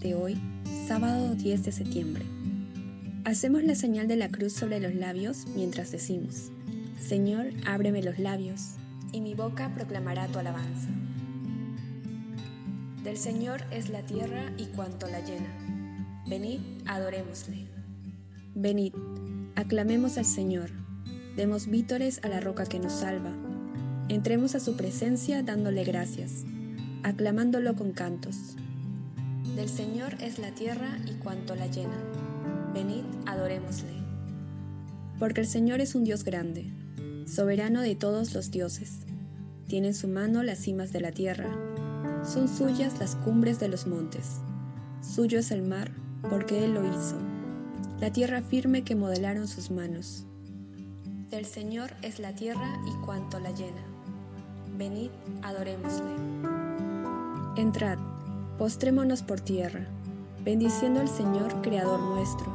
De hoy, sábado 10 de septiembre. Hacemos la señal de la cruz sobre los labios mientras decimos, Señor, ábreme los labios, y mi boca proclamará tu alabanza. Del Señor es la tierra y cuanto la llena. Venid, adorémosle. Venid, aclamemos al Señor, demos vítores a la roca que nos salva. Entremos a su presencia dándole gracias aclamándolo con cantos. Del Señor es la tierra y cuanto la llena. Venid, adorémosle. Porque el Señor es un Dios grande, soberano de todos los dioses. Tiene en su mano las cimas de la tierra. Son suyas las cumbres de los montes. Suyo es el mar, porque Él lo hizo. La tierra firme que modelaron sus manos. Del Señor es la tierra y cuanto la llena. Venid, adorémosle. Entrad, postrémonos por tierra, bendiciendo al Señor, Creador nuestro,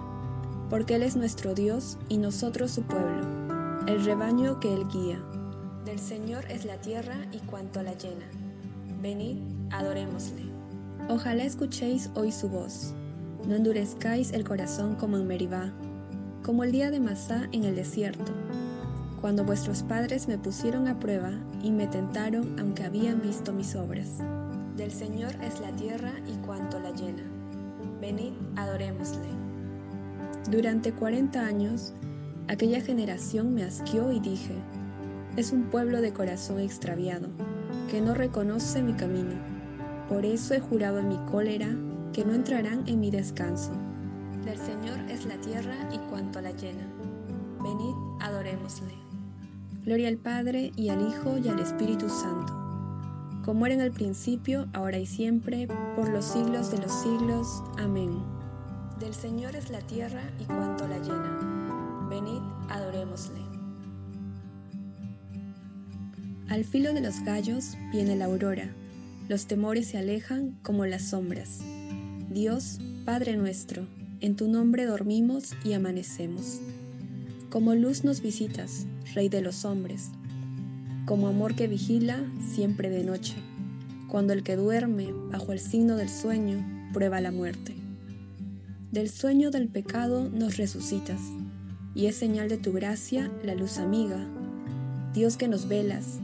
porque Él es nuestro Dios y nosotros su pueblo, el rebaño que Él guía. Del Señor es la tierra y cuanto la llena. Venid, adorémosle. Ojalá escuchéis hoy su voz. No endurezcáis el corazón como en Meribá, como el día de Masá en el desierto, cuando vuestros padres me pusieron a prueba y me tentaron aunque habían visto mis obras. Del Señor es la tierra y cuanto la llena. Venid, adorémosle. Durante cuarenta años, aquella generación me asqueó y dije, es un pueblo de corazón extraviado, que no reconoce mi camino. Por eso he jurado en mi cólera que no entrarán en mi descanso. Del Señor es la tierra y cuanto la llena. Venid, adorémosle. Gloria al Padre y al Hijo y al Espíritu Santo como era en el principio, ahora y siempre, por los siglos de los siglos. Amén. Del Señor es la tierra y cuanto la llena. Venid, adorémosle. Al filo de los gallos viene la aurora, los temores se alejan como las sombras. Dios, Padre nuestro, en tu nombre dormimos y amanecemos. Como luz nos visitas, Rey de los hombres, como amor que vigila siempre de noche, cuando el que duerme bajo el signo del sueño prueba la muerte. Del sueño del pecado nos resucitas, y es señal de tu gracia la luz amiga. Dios que nos velas,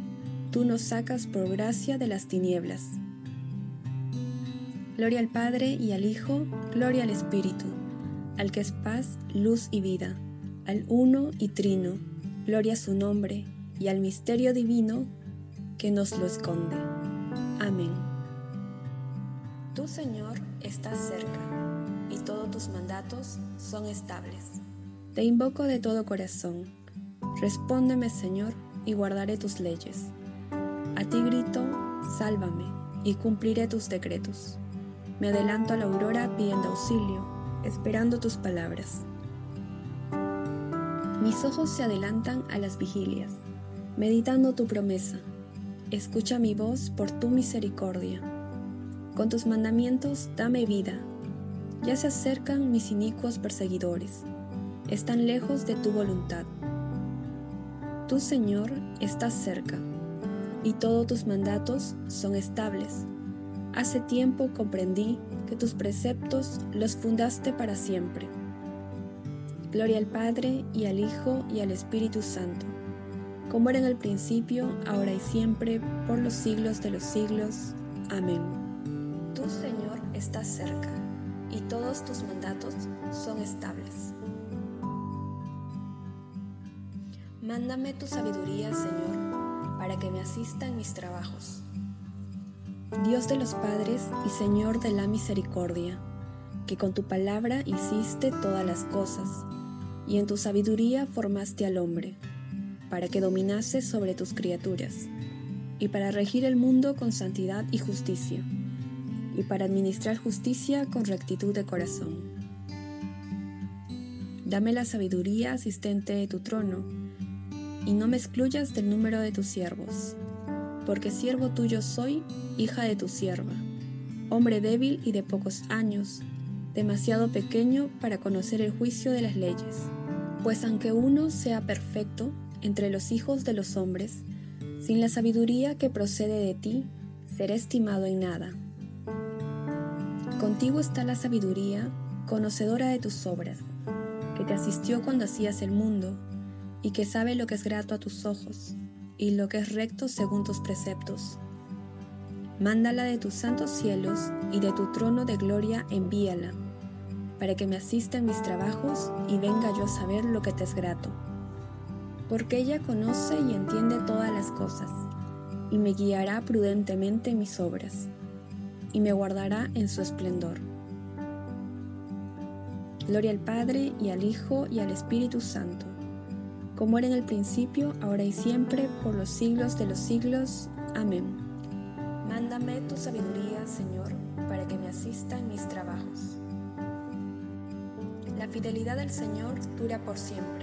tú nos sacas por gracia de las tinieblas. Gloria al Padre y al Hijo, gloria al Espíritu, al que es paz, luz y vida, al uno y trino, gloria a su nombre, y al misterio divino que nos lo esconde. Amén. Tu Señor, estás cerca y todos tus mandatos son estables. Te invoco de todo corazón. Respóndeme, Señor, y guardaré tus leyes. A ti grito, sálvame, y cumpliré tus decretos. Me adelanto a la aurora pidiendo auxilio, esperando tus palabras. Mis ojos se adelantan a las vigilias meditando tu promesa. Escucha mi voz por tu misericordia. Con tus mandamientos dame vida, ya se acercan mis inicuos perseguidores, están lejos de tu voluntad. Tu Señor, estás cerca, y todos tus mandatos son estables. Hace tiempo comprendí que tus preceptos los fundaste para siempre. Gloria al Padre, y al Hijo, y al Espíritu Santo, como era en el principio, ahora y siempre, por los siglos de los siglos. Amén. Tu Señor, estás cerca, y todos tus mandatos son estables. Mándame tu sabiduría, Señor, para que me asista en mis trabajos. Dios de los padres y Señor de la misericordia, que con tu palabra hiciste todas las cosas, y en tu sabiduría formaste al hombre, para que dominase sobre tus criaturas, y para regir el mundo con santidad y justicia, y para administrar justicia con rectitud de corazón. Dame la sabiduría asistente de tu trono, y no me excluyas del número de tus siervos, porque siervo tuyo soy, hija de tu sierva, hombre débil y de pocos años, demasiado pequeño para conocer el juicio de las leyes. Pues aunque uno sea perfecto entre los hijos de los hombres, sin la sabiduría que procede de ti, será estimado en nada. Contigo está la sabiduría, conocedora de tus obras, que te asistió cuando hacías el mundo, y que sabe lo que es grato a tus ojos, y lo que es recto según tus preceptos. Mándala de tus santos cielos, y de tu trono de gloria envíala para que me asista en mis trabajos y venga yo a saber lo que te es grato. Porque ella conoce y entiende todas las cosas, y me guiará prudentemente en mis obras, y me guardará en su esplendor. Gloria al Padre y al Hijo y al Espíritu Santo, como era en el principio, ahora y siempre, por los siglos de los siglos. Amén. Mándame tu sabiduría, Señor, para que me asista en mis trabajos. La fidelidad del Señor dura por siempre.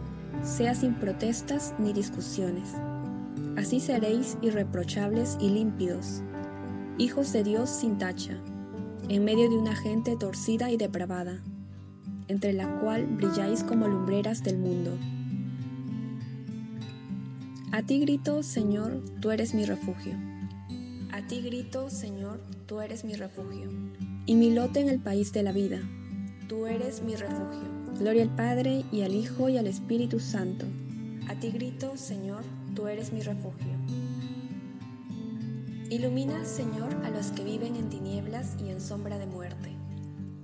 sea sin protestas ni discusiones. Así seréis irreprochables y límpidos, hijos de Dios sin tacha, en medio de una gente torcida y depravada, entre la cual brilláis como lumbreras del mundo. A ti grito, Señor, tú eres mi refugio. A ti grito, Señor, tú eres mi refugio. Y mi lote en el país de la vida. Tú eres mi refugio. Gloria al Padre y al Hijo y al Espíritu Santo. A ti grito, Señor, tú eres mi refugio. Ilumina, Señor, a los que viven en tinieblas y en sombra de muerte.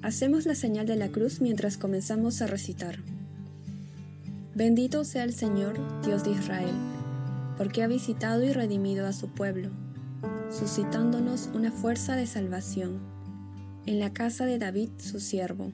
Hacemos la señal de la cruz mientras comenzamos a recitar. Bendito sea el Señor, Dios de Israel, porque ha visitado y redimido a su pueblo, suscitándonos una fuerza de salvación en la casa de David, su siervo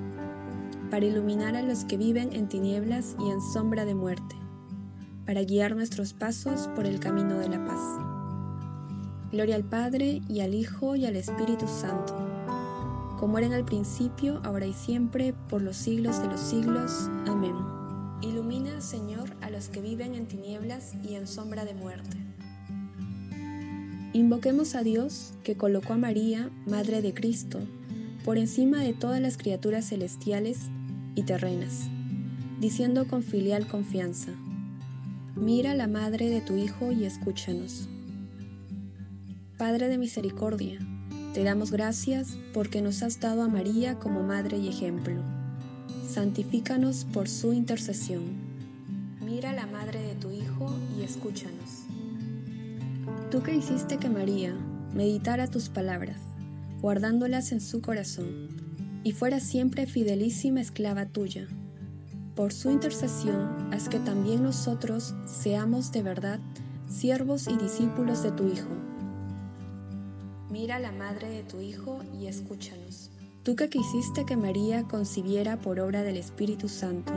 para iluminar a los que viven en tinieblas y en sombra de muerte, para guiar nuestros pasos por el camino de la paz. Gloria al Padre y al Hijo y al Espíritu Santo, como era en el principio, ahora y siempre, por los siglos de los siglos. Amén. Ilumina, Señor, a los que viven en tinieblas y en sombra de muerte. Invoquemos a Dios que colocó a María, Madre de Cristo, por encima de todas las criaturas celestiales y terrenas, diciendo con filial confianza, Mira la Madre de tu Hijo y escúchanos. Padre de misericordia, te damos gracias porque nos has dado a María como Madre y ejemplo. Santifícanos por su intercesión. Mira la Madre de tu Hijo y escúchanos. Tú que hiciste que María meditara tus palabras, guardándolas en su corazón, y fuera siempre fidelísima esclava tuya. Por su intercesión, haz que también nosotros seamos de verdad siervos y discípulos de tu Hijo. Mira la madre de tu Hijo y escúchanos. Tú que quisiste que María concibiera por obra del Espíritu Santo,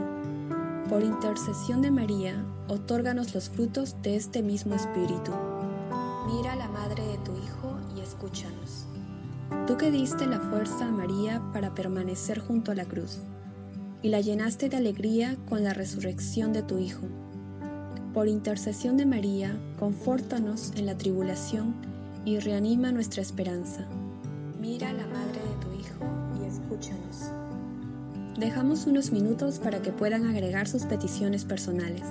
por intercesión de María, otórganos los frutos de este mismo Espíritu. Mira la madre de tu Hijo y escúchanos. Tú que diste la fuerza a María para permanecer junto a la cruz, y la llenaste de alegría con la resurrección de tu Hijo. Por intercesión de María, confórtanos en la tribulación y reanima nuestra esperanza. Mira la madre de tu Hijo y escúchanos. Dejamos unos minutos para que puedan agregar sus peticiones personales.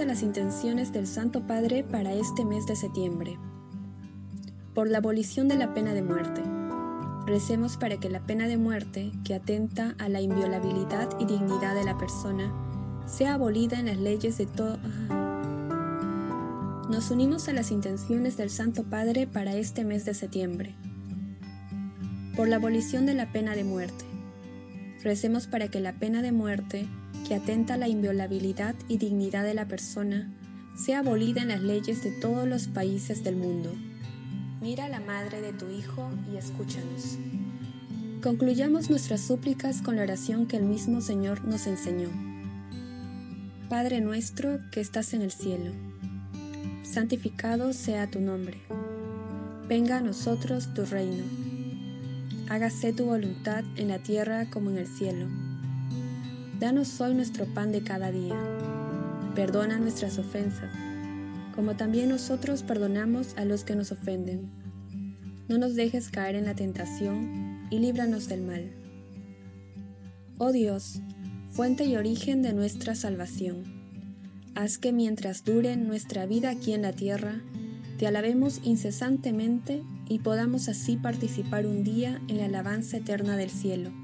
A las intenciones del Santo Padre para este mes de septiembre. Por la abolición de la pena de muerte. Recemos para que la pena de muerte, que atenta a la inviolabilidad y dignidad de la persona, sea abolida en las leyes de todo... Nos unimos a las intenciones del Santo Padre para este mes de septiembre. Por la abolición de la pena de muerte Recemos para que la pena de muerte, que atenta a la inviolabilidad y dignidad de la persona, sea abolida en las leyes de todos los países del mundo. Mira a la madre de tu Hijo y escúchanos. Concluyamos nuestras súplicas con la oración que el mismo Señor nos enseñó. Padre nuestro que estás en el cielo, santificado sea tu nombre. Venga a nosotros tu reino hágase tu voluntad en la tierra como en el cielo. Danos hoy nuestro pan de cada día. Perdona nuestras ofensas, como también nosotros perdonamos a los que nos ofenden. No nos dejes caer en la tentación y líbranos del mal. Oh Dios, fuente y origen de nuestra salvación, haz que mientras dure nuestra vida aquí en la tierra, te alabemos incesantemente y podamos así participar un día en la alabanza eterna del cielo.